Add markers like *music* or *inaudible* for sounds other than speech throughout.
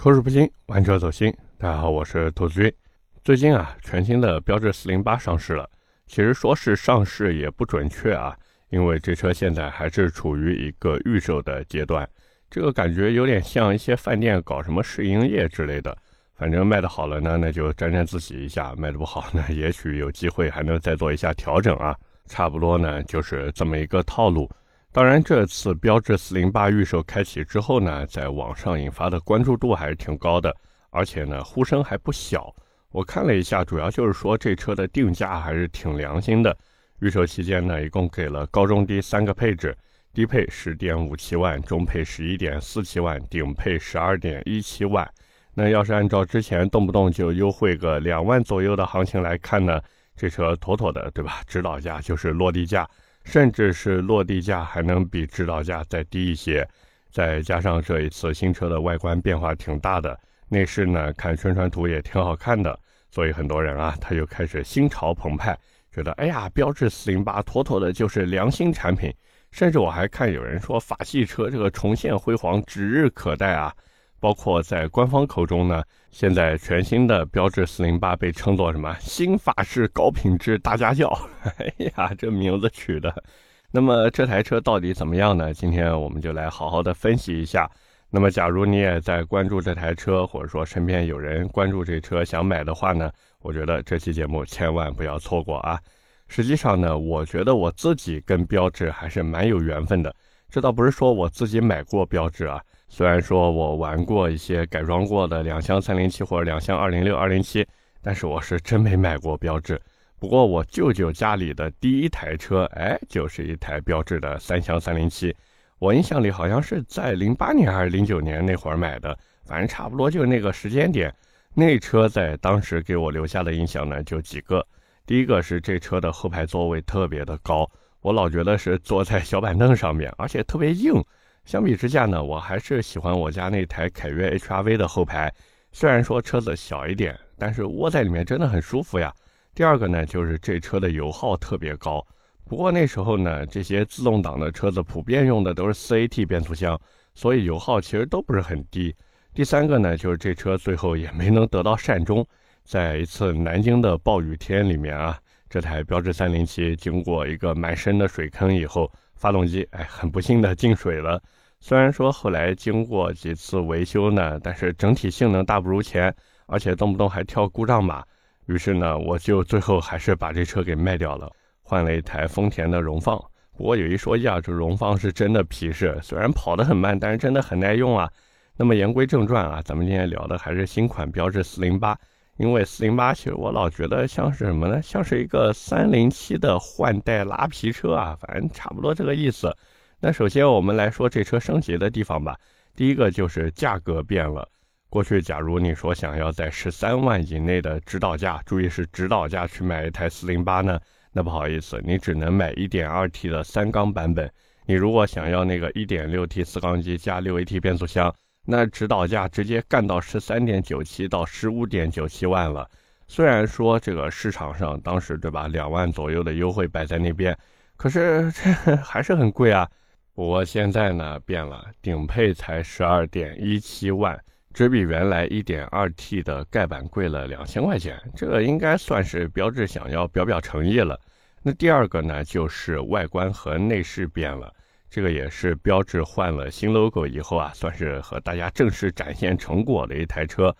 口齿不清，玩车走心。大家好，我是兔子君。最近啊，全新的标致四零八上市了。其实说是上市也不准确啊，因为这车现在还是处于一个预售的阶段。这个感觉有点像一些饭店搞什么试营业之类的。反正卖的好了呢，那就沾沾自喜一下；卖的不好呢，*laughs* 也许有机会还能再做一下调整啊。差不多呢，就是这么一个套路。当然，这次标致四零八预售开启之后呢，在网上引发的关注度还是挺高的，而且呢，呼声还不小。我看了一下，主要就是说这车的定价还是挺良心的。预售期间呢，一共给了高中低三个配置，低配十点五七万，中配十一点四七万，顶配十二点一七万。那要是按照之前动不动就优惠个两万左右的行情来看呢，这车妥妥的，对吧？指导价就是落地价。甚至是落地价还能比指导价再低一些，再加上这一次新车的外观变化挺大的，内饰呢看宣传图也挺好看的，所以很多人啊他就开始心潮澎湃，觉得哎呀，标致四零八妥妥的就是良心产品，甚至我还看有人说法系车这个重现辉煌指日可待啊。包括在官方口中呢，现在全新的标致四零八被称作什么新法式高品质大家轿？哎呀，这名字取的。那么这台车到底怎么样呢？今天我们就来好好的分析一下。那么假如你也在关注这台车，或者说身边有人关注这车想买的话呢，我觉得这期节目千万不要错过啊。实际上呢，我觉得我自己跟标致还是蛮有缘分的。这倒不是说我自己买过标致啊。虽然说我玩过一些改装过的两厢三零七或者两厢二零六、二零七，但是我是真没买过标致。不过我舅舅家里的第一台车，哎，就是一台标致的三厢三零七。我印象里好像是在零八年还是零九年那会儿买的，反正差不多就那个时间点。那车在当时给我留下的印象呢，就几个。第一个是这车的后排座位特别的高，我老觉得是坐在小板凳上面，而且特别硬。相比之下呢，我还是喜欢我家那台凯越 HR-V 的后排。虽然说车子小一点，但是窝在里面真的很舒服呀。第二个呢，就是这车的油耗特别高。不过那时候呢，这些自动挡的车子普遍用的都是 4AT 变速箱，所以油耗其实都不是很低。第三个呢，就是这车最后也没能得到善终，在一次南京的暴雨天里面啊，这台标致307经过一个蛮深的水坑以后，发动机哎，很不幸的进水了。虽然说后来经过几次维修呢，但是整体性能大不如前，而且动不动还跳故障码。于是呢，我就最后还是把这车给卖掉了，换了一台丰田的荣放。不过有一说一啊，这荣放是真的皮实，虽然跑得很慢，但是真的很耐用啊。那么言归正传啊，咱们今天聊的还是新款标致四零八，因为四零八其实我老觉得像是什么呢？像是一个三零七的换代拉皮车啊，反正差不多这个意思。那首先我们来说这车升级的地方吧。第一个就是价格变了。过去假如你说想要在十三万以内的指导价，注意是指导价去买一台四零八呢，那不好意思，你只能买一点二 T 的三缸版本。你如果想要那个一点六 T 四缸机加六 AT 变速箱，那指导价直接干到十三点九七到十五点九七万了。虽然说这个市场上当时对吧，两万左右的优惠摆在那边，可是这 *laughs* 还是很贵啊。不过现在呢变了，顶配才十二点一七万，只比原来一点二 T 的盖板贵了两千块钱，这个应该算是标致想要表表诚意了。那第二个呢，就是外观和内饰变了，这个也是标致换了新 logo 以后啊，算是和大家正式展现成果的一台车。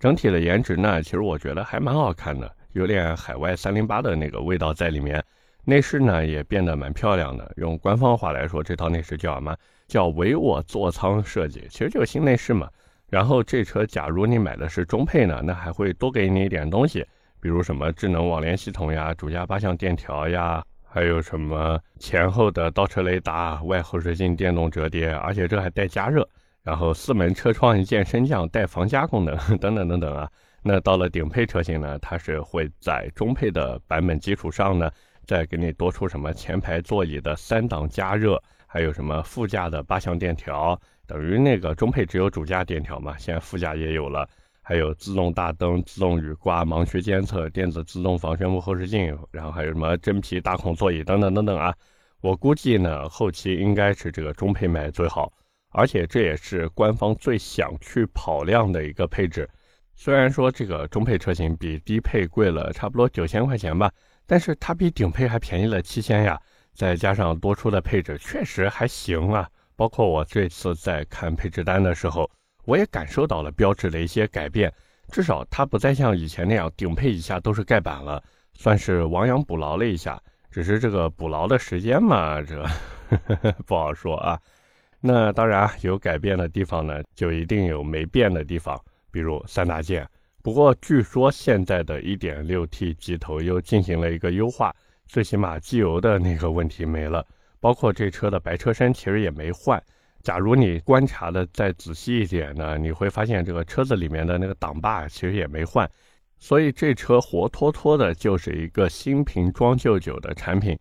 整体的颜值呢，其实我觉得还蛮好看的，有点海外三零八的那个味道在里面。内饰呢也变得蛮漂亮的，用官方话来说，这套内饰叫什么？叫唯我座舱设计，其实就是新内饰嘛。然后这车假如你买的是中配呢，那还会多给你一点东西，比如什么智能网联系统呀、主驾八项电调呀，还有什么前后的倒车雷达、外后视镜电动折叠，而且这还带加热，然后四门车窗一键升降带防夹功能 *laughs* 等等等等啊。那到了顶配车型呢，它是会在中配的版本基础上呢。再给你多出什么前排座椅的三档加热，还有什么副驾的八项电调，等于那个中配只有主驾电调嘛，现在副驾也有了，还有自动大灯、自动雨刮、盲区监测、电子自动防眩目后视镜，然后还有什么真皮大孔座椅等等等等啊。我估计呢，后期应该是这个中配卖最好，而且这也是官方最想去跑量的一个配置。虽然说这个中配车型比低配贵了差不多九千块钱吧，但是它比顶配还便宜了七千呀。再加上多出的配置，确实还行啊。包括我这次在看配置单的时候，我也感受到了标志的一些改变。至少它不再像以前那样顶配以下都是盖板了，算是亡羊补牢了一下。只是这个补牢的时间嘛，这呵呵 *laughs* 不好说啊。那当然有改变的地方呢，就一定有没变的地方，比如三大件。不过据说现在的一点六 T 机头又进行了一个优化。最起码机油的那个问题没了，包括这车的白车身其实也没换。假如你观察的再仔细一点呢，你会发现这个车子里面的那个挡把其实也没换，所以这车活脱脱的就是一个新瓶装旧酒的产品。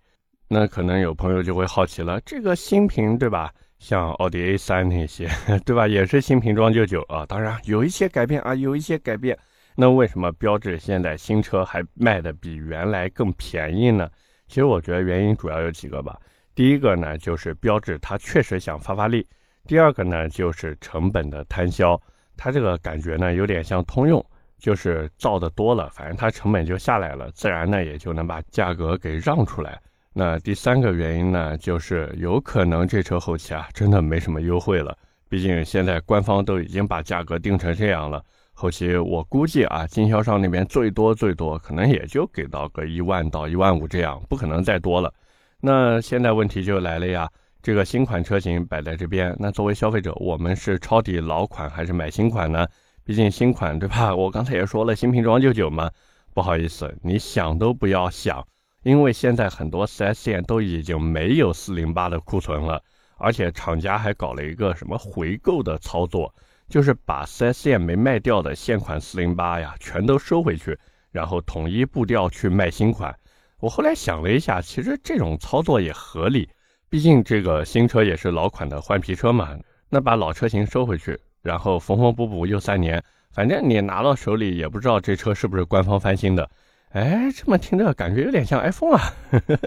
那可能有朋友就会好奇了，这个新瓶对吧？像奥迪 A3 那些 *laughs* 对吧，也是新瓶装旧酒啊。当然有一些改变啊，有一些改变。那为什么标致现在新车还卖的比原来更便宜呢？其实我觉得原因主要有几个吧。第一个呢，就是标致它确实想发发力；第二个呢，就是成本的摊销。它这个感觉呢，有点像通用，就是造的多了，反正它成本就下来了，自然呢也就能把价格给让出来。那第三个原因呢，就是有可能这车后期啊真的没什么优惠了，毕竟现在官方都已经把价格定成这样了。后期我估计啊，经销商那边最多最多可能也就给到个一万到一万五这样，不可能再多了。那现在问题就来了呀，这个新款车型摆在这边，那作为消费者，我们是抄底老款还是买新款呢？毕竟新款对吧？我刚才也说了，新瓶装旧酒嘛。不好意思，你想都不要想，因为现在很多 4S 店都已经没有408的库存了，而且厂家还搞了一个什么回购的操作。就是把 4S 店没卖掉的现款408呀，全都收回去，然后统一步调去卖新款。我后来想了一下，其实这种操作也合理，毕竟这个新车也是老款的换皮车嘛。那把老车型收回去，然后缝缝补补又三年，反正你拿到手里也不知道这车是不是官方翻新的。哎，这么听着感觉有点像 iPhone 啊。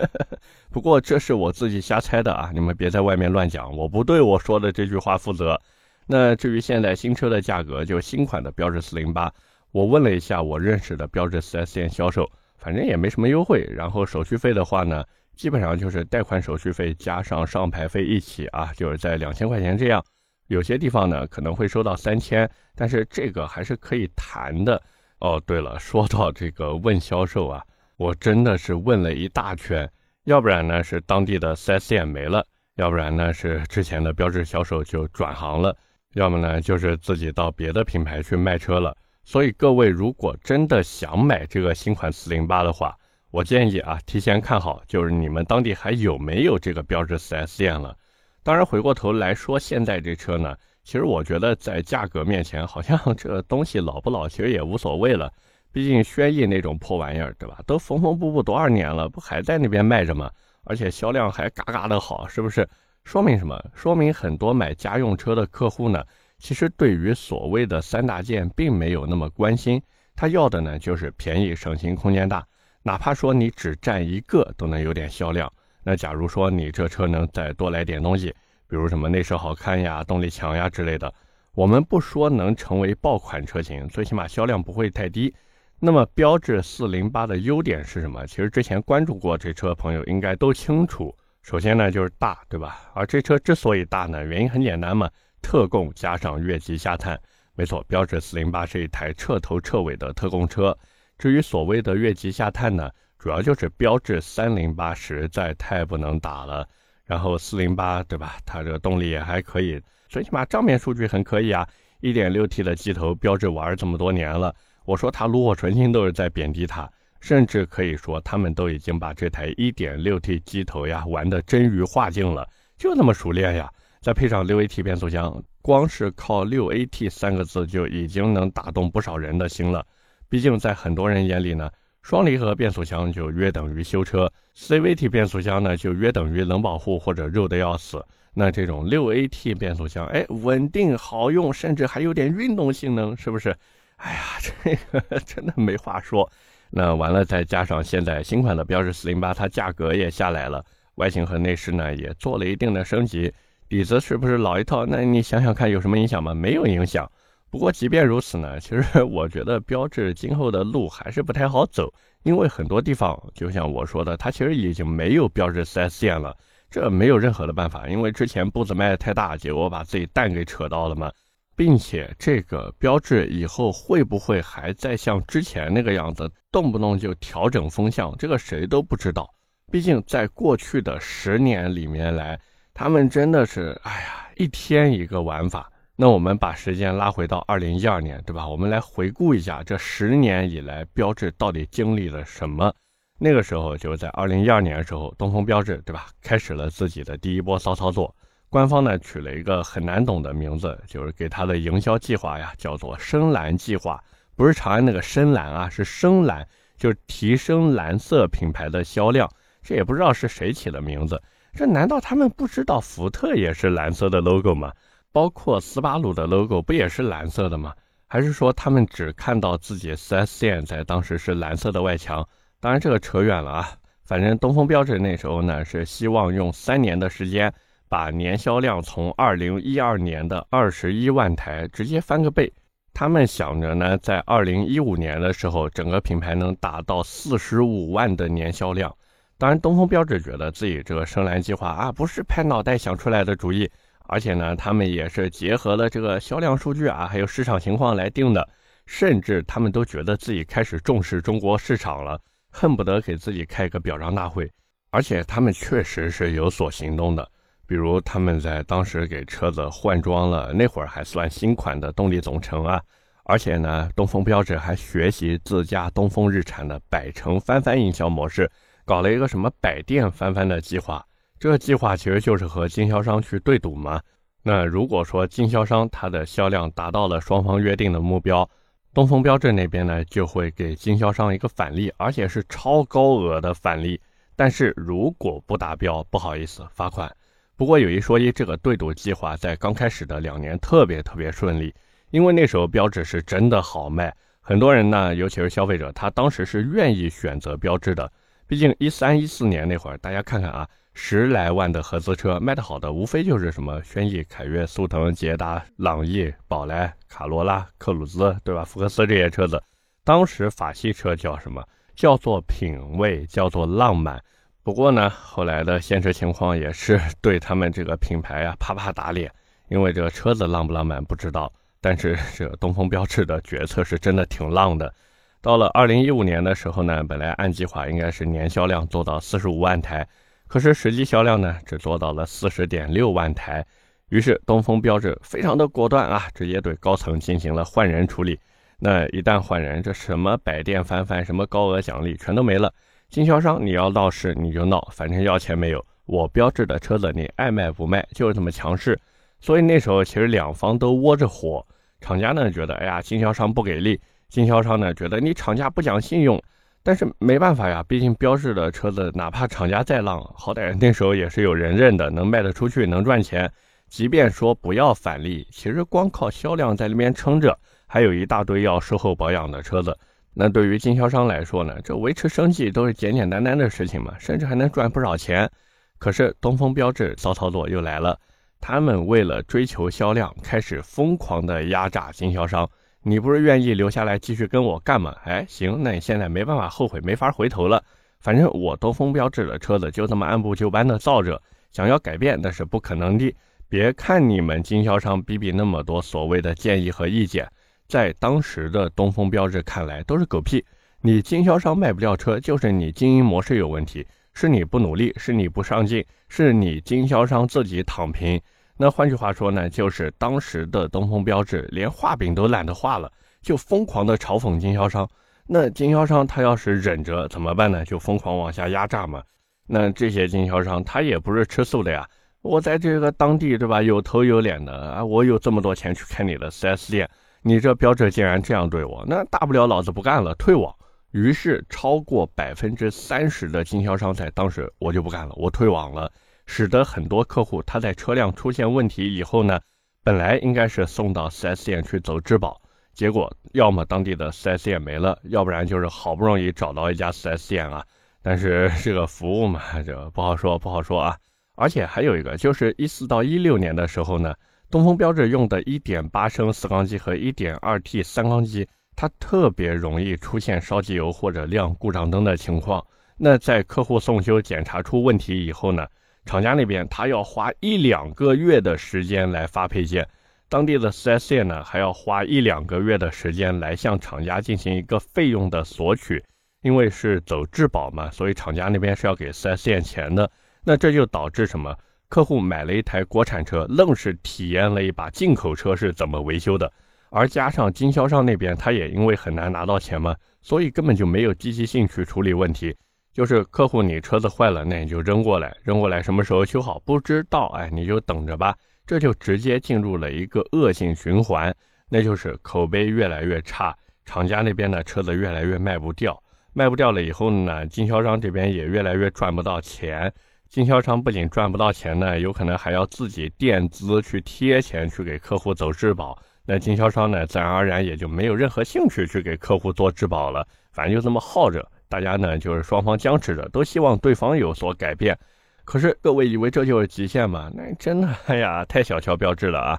*laughs* 不过这是我自己瞎猜的啊，你们别在外面乱讲，我不对我说的这句话负责。那至于现在新车的价格，就新款的标致四零八，我问了一下我认识的标致 4S 店销售，反正也没什么优惠。然后手续费的话呢，基本上就是贷款手续费加上上牌费一起啊，就是在两千块钱这样。有些地方呢可能会收到三千，但是这个还是可以谈的。哦，对了，说到这个问销售啊，我真的是问了一大圈，要不然呢是当地的 4S 店没了，要不然呢是之前的标致销售就转行了。要么呢，就是自己到别的品牌去卖车了。所以各位如果真的想买这个新款四零八的话，我建议啊，提前看好，就是你们当地还有没有这个标致 4S 店了。当然，回过头来说，现在这车呢，其实我觉得在价格面前，好像这东西老不老，其实也无所谓了。毕竟轩逸那种破玩意儿，对吧？都缝缝补补多少年了，不还在那边卖着吗？而且销量还嘎嘎的好，是不是？说明什么？说明很多买家用车的客户呢，其实对于所谓的三大件并没有那么关心，他要的呢就是便宜、省心、空间大。哪怕说你只占一个，都能有点销量。那假如说你这车能再多来点东西，比如什么内饰好看呀、动力强呀之类的，我们不说能成为爆款车型，最起码销量不会太低。那么标致四零八的优点是什么？其实之前关注过这车朋友应该都清楚。首先呢，就是大，对吧？而这车之所以大呢，原因很简单嘛，特供加上越级下探。没错，标致四零八是一台彻头彻尾的特供车。至于所谓的越级下探呢，主要就是标致三零八实在太不能打了。然后四零八，对吧？它这个动力也还可以，最起码账面数据很可以啊。一点六 T 的机头，标致玩这么多年了，我说它炉火纯青都是在贬低它。甚至可以说，他们都已经把这台 1.6T 机头呀玩得臻于化境了，就那么熟练呀！再配上 6AT 变速箱，光是靠 6AT 三个字就已经能打动不少人的心了。毕竟在很多人眼里呢，双离合变速箱就约等于修车，CVT 变速箱呢就约等于冷保护或者肉的要死。那这种 6AT 变速箱，哎，稳定好用，甚至还有点运动性能，是不是？哎呀，这个 *laughs* 真的没话说。那完了，再加上现在新款的标致四零八，它价格也下来了，外形和内饰呢也做了一定的升级。底子是不是老一套？那你想想看，有什么影响吗？没有影响。不过即便如此呢，其实我觉得标致今后的路还是不太好走，因为很多地方就像我说的，它其实已经没有标致 4S 店了。这没有任何的办法，因为之前步子迈的太大，结果把自己蛋给扯到了嘛。并且这个标志以后会不会还在像之前那个样子，动不动就调整风向？这个谁都不知道。毕竟在过去的十年里面来，他们真的是，哎呀，一天一个玩法。那我们把时间拉回到二零一二年，对吧？我们来回顾一下这十年以来，标志到底经历了什么？那个时候就在二零一二年的时候，东风标致，对吧？开始了自己的第一波骚操作。官方呢取了一个很难懂的名字，就是给他的营销计划呀，叫做“深蓝计划”，不是长安那个深蓝啊，是深蓝，就是提升蓝色品牌的销量。这也不知道是谁起的名字，这难道他们不知道福特也是蓝色的 logo 吗？包括斯巴鲁的 logo 不也是蓝色的吗？还是说他们只看到自己 4S 店在当时是蓝色的外墙？当然这个扯远了啊。反正东风标致那时候呢是希望用三年的时间。把年销量从二零一二年的二十一万台直接翻个倍，他们想着呢，在二零一五年的时候，整个品牌能达到四十五万的年销量。当然，东风标致觉得自己这个深蓝计划啊，不是拍脑袋想出来的主意，而且呢，他们也是结合了这个销量数据啊，还有市场情况来定的，甚至他们都觉得自己开始重视中国市场了，恨不得给自己开个表彰大会。而且他们确实是有所行动的。比如他们在当时给车子换装了，那会儿还算新款的动力总成啊，而且呢，东风标致还学习自家东风日产的百城翻番营销模式，搞了一个什么百店翻番的计划。这个计划其实就是和经销商去对赌嘛。那如果说经销商他的销量达到了双方约定的目标，东风标致那边呢就会给经销商一个返利，而且是超高额的返利。但是如果不达标，不好意思，罚款。不过有一说一，这个对赌计划在刚开始的两年特别特别顺利，因为那时候标致是真的好卖，很多人呢，尤其是消费者，他当时是愿意选择标致的。毕竟一三一四年那会儿，大家看看啊，十来万的合资车卖的好的，无非就是什么轩逸、凯越、速腾、捷达、朗逸、宝来、卡罗拉、克鲁兹，对吧？福克斯这些车子，当时法系车叫什么？叫做品味，叫做浪漫。不过呢，后来的现实情况也是 *laughs* 对他们这个品牌啊啪啪打脸，因为这个车子浪不浪漫不知道，但是这个东风标致的决策是真的挺浪的。到了二零一五年的时候呢，本来按计划应该是年销量做到四十五万台，可是实际销量呢只做到了四十点六万台。于是东风标致非常的果断啊，直接对高层进行了换人处理。那一旦换人，这什么百店翻番、什么高额奖励全都没了。经销商，你要闹事你就闹，反正要钱没有。我标志的车子你爱卖不卖，就是这么强势。所以那时候其实两方都窝着火。厂家呢觉得，哎呀，经销商不给力；经销商呢觉得你厂家不讲信用。但是没办法呀，毕竟标志的车子，哪怕厂家再浪，好歹那时候也是有人认的，能卖得出去，能赚钱。即便说不要返利，其实光靠销量在那边撑着，还有一大堆要售后保养的车子。那对于经销商来说呢，这维持生计都是简简单单的事情嘛，甚至还能赚不少钱。可是东风标致骚操作又来了，他们为了追求销量，开始疯狂的压榨经销商。你不是愿意留下来继续跟我干吗？哎，行，那你现在没办法后悔，没法回头了。反正我东风标致的车子就这么按部就班的造着，想要改变那是不可能的。别看你们经销商逼逼那么多所谓的建议和意见。在当时的东风标致看来都是狗屁，你经销商卖不掉车，就是你经营模式有问题，是你不努力，是你不上进，是你经销商自己躺平。那换句话说呢，就是当时的东风标致连画饼都懒得画了，就疯狂的嘲讽经销商。那经销商他要是忍着怎么办呢？就疯狂往下压榨嘛。那这些经销商他也不是吃素的呀，我在这个当地对吧，有头有脸的啊，我有这么多钱去开你的 4S 店。你这标志竟然这样对我，那大不了老子不干了，退网。于是超过百分之三十的经销商在当时我就不干了，我退网了，使得很多客户他在车辆出现问题以后呢，本来应该是送到 4S 店去走质保，结果要么当地的 4S 店没了，要不然就是好不容易找到一家 4S 店啊，但是 *laughs* 这个服务嘛，这不好说，不好说啊。而且还有一个，就是一四到一六年的时候呢，东风标致用的1.8升四缸机和 1.2T 三缸机，它特别容易出现烧机油或者亮故障灯的情况。那在客户送修检查出问题以后呢，厂家那边他要花一两个月的时间来发配件，当地的 4S 店呢还要花一两个月的时间来向厂家进行一个费用的索取。因为是走质保嘛，所以厂家那边是要给 4S 店钱的。那这就导致什么？客户买了一台国产车，愣是体验了一把进口车是怎么维修的。而加上经销商那边他也因为很难拿到钱嘛，所以根本就没有积极性去处理问题。就是客户你车子坏了，那你就扔过来，扔过来什么时候修好不知道，哎，你就等着吧。这就直接进入了一个恶性循环，那就是口碑越来越差，厂家那边的车子越来越卖不掉。卖不掉了以后呢，经销商这边也越来越赚不到钱。经销商不仅赚不到钱呢，有可能还要自己垫资去贴钱去给客户走质保。那经销商呢，自然而然也就没有任何兴趣去给客户做质保了。反正就这么耗着，大家呢就是双方僵持着，都希望对方有所改变。可是各位以为这就是极限吗？那真的，哎呀，太小瞧标志了啊！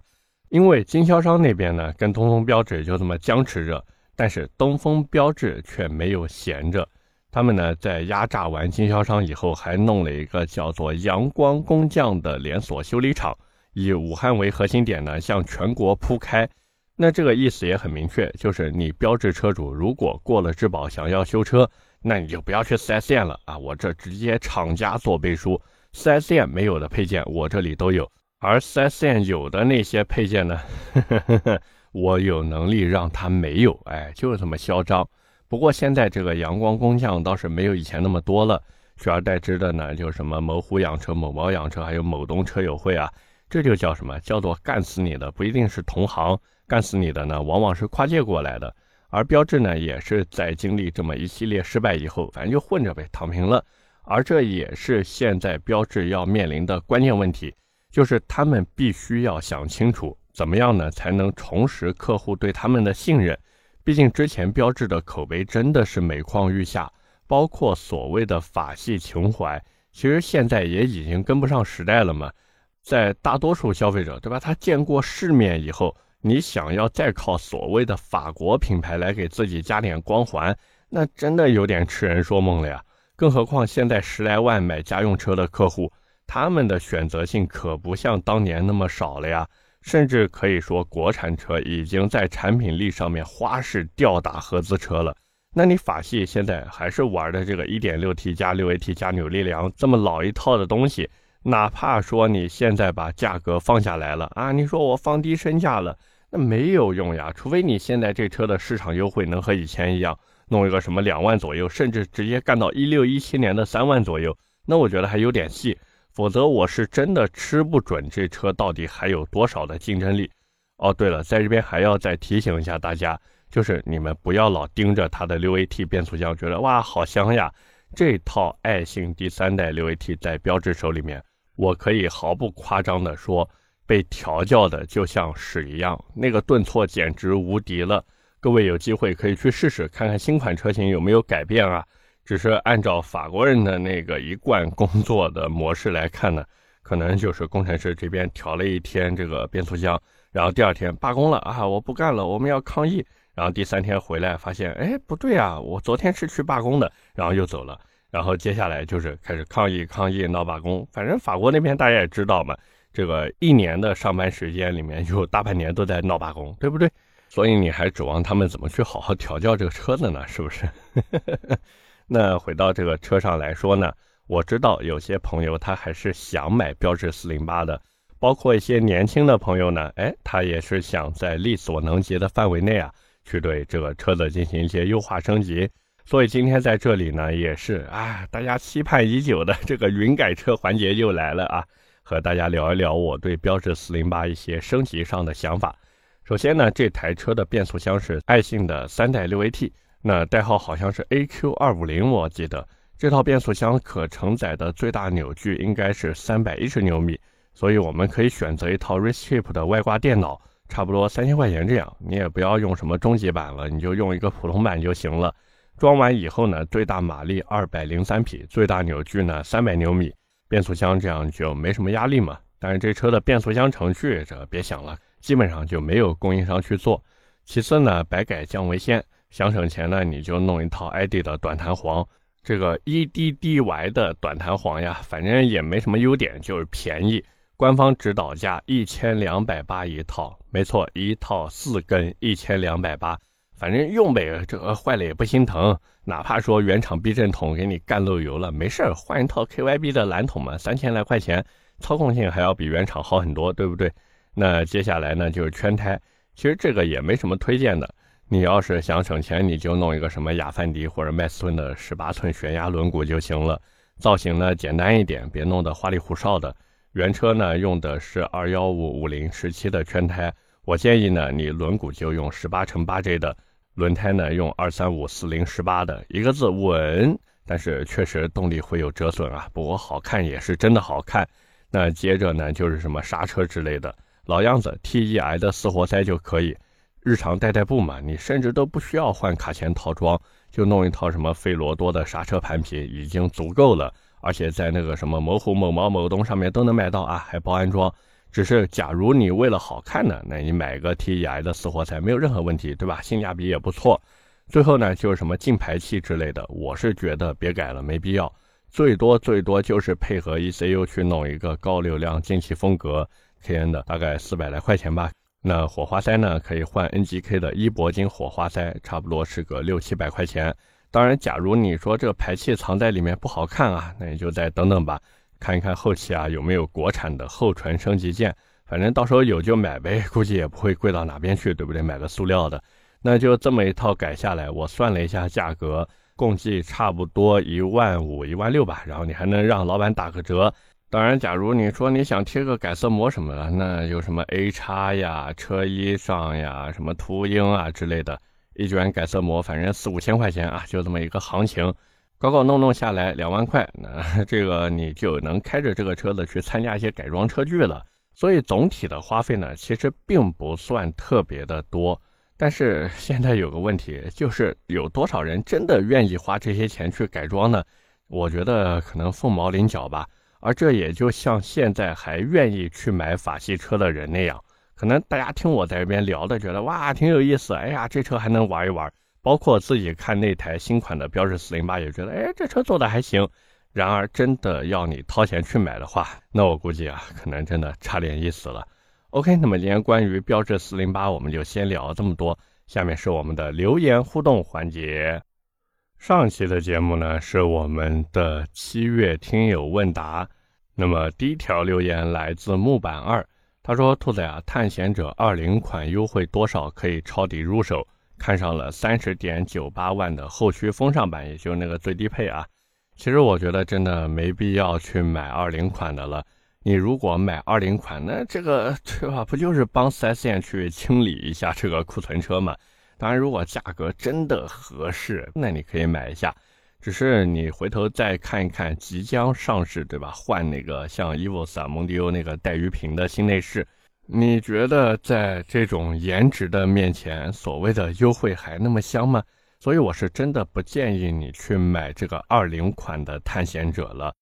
因为经销商那边呢，跟东风标致就这么僵持着。但是东风标致却没有闲着，他们呢在压榨完经销商以后，还弄了一个叫做阳光工匠的连锁修理厂，以武汉为核心点呢向全国铺开。那这个意思也很明确，就是你标志车主如果过了质保想要修车，那你就不要去 4S 店了啊，我这直接厂家做背书，4S 店没有的配件我这里都有，而 4S 店有的那些配件呢。呵呵呵我有能力让他没有，哎，就是这么嚣张。不过现在这个阳光工匠倒是没有以前那么多了，取而代之的呢，就什么某虎养车、某猫养车，还有某东车友会啊，这就叫什么？叫做干死你的不一定是同行，干死你的呢，往往是跨界过来的。而标志呢，也是在经历这么一系列失败以后，反正就混着呗，躺平了。而这也是现在标志要面临的关键问题，就是他们必须要想清楚。怎么样呢？才能重拾客户对他们的信任？毕竟之前标志的口碑真的是每况愈下，包括所谓的法系情怀，其实现在也已经跟不上时代了嘛。在大多数消费者，对吧？他见过世面以后，你想要再靠所谓的法国品牌来给自己加点光环，那真的有点痴人说梦了呀。更何况现在十来万买家用车的客户，他们的选择性可不像当年那么少了呀。甚至可以说，国产车已经在产品力上面花式吊打合资车了。那你法系现在还是玩的这个 1.6T 加 6AT 加扭力梁这么老一套的东西，哪怕说你现在把价格放下来了啊，你说我放低身价了，那没有用呀。除非你现在这车的市场优惠能和以前一样，弄一个什么两万左右，甚至直接干到一六一七年的三万左右，那我觉得还有点戏。否则我是真的吃不准这车到底还有多少的竞争力。哦，对了，在这边还要再提醒一下大家，就是你们不要老盯着它的六 AT 变速箱，觉得哇好香呀。这套爱信第三代六 AT 在标致手里面，我可以毫不夸张的说，被调教的就像屎一样，那个顿挫简直无敌了。各位有机会可以去试试，看看新款车型有没有改变啊。只是按照法国人的那个一贯工作的模式来看呢，可能就是工程师这边调了一天这个变速箱，然后第二天罢工了啊，我不干了，我们要抗议。然后第三天回来发现，哎，不对啊，我昨天是去罢工的，然后又走了。然后接下来就是开始抗议、抗议、闹罢工。反正法国那边大家也知道嘛，这个一年的上班时间里面有大半年都在闹罢工，对不对？所以你还指望他们怎么去好好调教这个车子呢？是不是？*laughs* 那回到这个车上来说呢，我知道有些朋友他还是想买标致四零八的，包括一些年轻的朋友呢，哎，他也是想在力所能及的范围内啊，去对这个车子进行一些优化升级。所以今天在这里呢，也是啊，大家期盼已久的这个云改车环节又来了啊，和大家聊一聊我对标致四零八一些升级上的想法。首先呢，这台车的变速箱是爱信的三代六 AT。那代号好像是 AQ 二五零，我记得这套变速箱可承载的最大扭矩应该是三百一十牛米，所以我们可以选择一套 Racechip 的外挂电脑，差不多三千块钱这样。你也不要用什么中级版了，你就用一个普通版就行了。装完以后呢，最大马力二百零三匹，最大扭矩呢三百牛米。变速箱这样就没什么压力嘛。但是这车的变速箱程序，这别想了，基本上就没有供应商去做。其次呢，百改降为先，想省钱呢，你就弄一套 ID 的短弹簧。这个 EDDY 的短弹簧呀，反正也没什么优点，就是便宜。官方指导价一千两百八一套，没错，一套四根一千两百八。反正用呗，这个坏了也不心疼。哪怕说原厂避震筒给你干漏油了，没事儿，换一套 KYB 的蓝筒嘛，三千来块钱，操控性还要比原厂好很多，对不对？那接下来呢，就是圈胎。其实这个也没什么推荐的。你要是想省钱，你就弄一个什么雅凡迪或者麦斯顿的十八寸悬崖轮毂就行了。造型呢简单一点，别弄得花里胡哨的。原车呢用的是二幺五五零十七的圈胎，我建议呢你轮毂就用十八乘八 J 的，轮胎呢用二三五四零十八的，一个字稳。但是确实动力会有折损啊，不过好看也是真的好看。那接着呢就是什么刹车之类的，老样子 TEI 的四活塞就可以。日常代代步嘛，你甚至都不需要换卡钳套装，就弄一套什么费罗多的刹车盘皮已经足够了。而且在那个什么某虎、某猫、某东上面都能买到啊，还包安装。只是假如你为了好看呢，那你买个 TEI 的四活塞没有任何问题，对吧？性价比也不错。最后呢，就是什么进排气之类的，我是觉得别改了，没必要。最多最多就是配合 ECU 去弄一个高流量进气风格 KN 的，大概四百来块钱吧。那火花塞呢？可以换 NGK 的伊铂金火花塞，差不多是个六七百块钱。当然，假如你说这个排气藏在里面不好看啊，那你就再等等吧，看一看后期啊有没有国产的后唇升级件。反正到时候有就买呗，估计也不会贵到哪边去，对不对？买个塑料的，那就这么一套改下来，我算了一下价格，共计差不多一万五、一万六吧。然后你还能让老板打个折。当然，假如你说你想贴个改色膜什么的，那有什么 A 叉呀、车衣上呀、什么秃鹰啊之类的，一卷改色膜，反正四五千块钱啊，就这么一个行情，搞搞弄弄下来两万块，那 *laughs* 这个你就能开着这个车子去参加一些改装车聚了。所以总体的花费呢，其实并不算特别的多。但是现在有个问题，就是有多少人真的愿意花这些钱去改装呢？我觉得可能凤毛麟角吧。而这也就像现在还愿意去买法系车的人那样，可能大家听我在这边聊的，觉得哇挺有意思，哎呀这车还能玩一玩，包括自己看那台新款的标致四零八也觉得，哎这车做的还行。然而真的要你掏钱去买的话，那我估计啊，可能真的差点意思了。OK，那么今天关于标致四零八我们就先聊这么多，下面是我们的留言互动环节。上期的节目呢，是我们的七月听友问答。那么第一条留言来自木板二，他说：“兔子呀，探险者二零款优惠多少可以抄底入手？看上了三十点九八万的后驱风尚版，也就是那个最低配啊。其实我觉得真的没必要去买二零款的了。你如果买二零款，那这个对吧？不就是帮四 S 店去清理一下这个库存车吗？”当然，如果价格真的合适，那你可以买一下。只是你回头再看一看即将上市，对吧？换那个像 EVOS、蒙迪欧那个带鱼屏的新内饰，你觉得在这种颜值的面前，所谓的优惠还那么香吗？所以我是真的不建议你去买这个二零款的探险者了。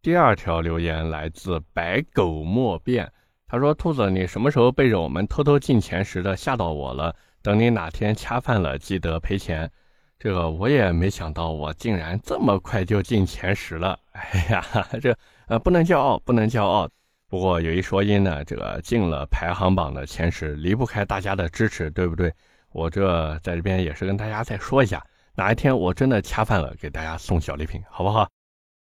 第二条留言来自白狗莫变，他说：“兔子，你什么时候背着我们偷偷进前十的吓到我了？”等你哪天恰饭了，记得赔钱。这个我也没想到，我竟然这么快就进前十了。哎呀，这呃不能骄傲，不能骄傲。不过有一说一呢，这个进了排行榜的前十，离不开大家的支持，对不对？我这在这边也是跟大家再说一下，哪一天我真的恰饭了，给大家送小礼品，好不好？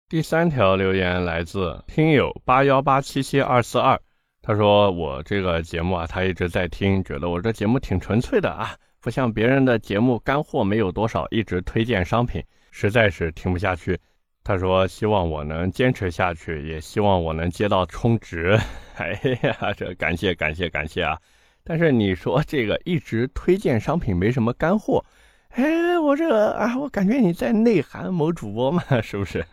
第三条留言来自听友八幺八七七二四二。他说我这个节目啊，他一直在听，觉得我这节目挺纯粹的啊，不像别人的节目干货没有多少，一直推荐商品，实在是听不下去。他说希望我能坚持下去，也希望我能接到充值。*laughs* 哎呀，这感谢感谢感谢啊！但是你说这个一直推荐商品没什么干货。哎，我这啊，我感觉你在内涵某主播嘛，是不是？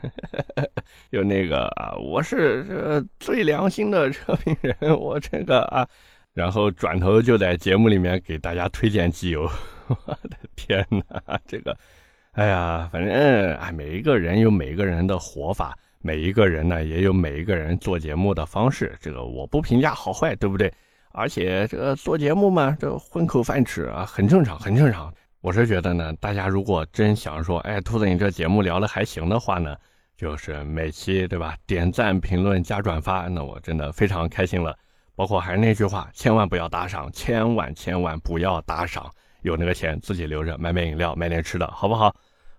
*laughs* 有那个啊，我是这最良心的车评人，我这个啊，然后转头就在节目里面给大家推荐机油。*laughs* 我的天哪，这个，哎呀，反正哎，每一个人有每一个人的活法，每一个人呢也有每一个人做节目的方式，这个我不评价好坏，对不对？而且这个做节目嘛，这混口饭吃啊，很正常，很正常。我是觉得呢，大家如果真想说，哎，兔子你这节目聊的还行的话呢，就是每期对吧，点赞、评论、加转发，那我真的非常开心了。包括还是那句话，千万不要打赏，千万千万不要打赏，有那个钱自己留着买买饮料、买点吃的，好不好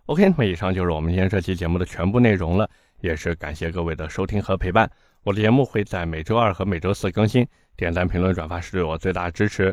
？OK，那么以上就是我们今天这期节目的全部内容了，也是感谢各位的收听和陪伴。我的节目会在每周二和每周四更新，点赞、评论、转发是对我最大的支持。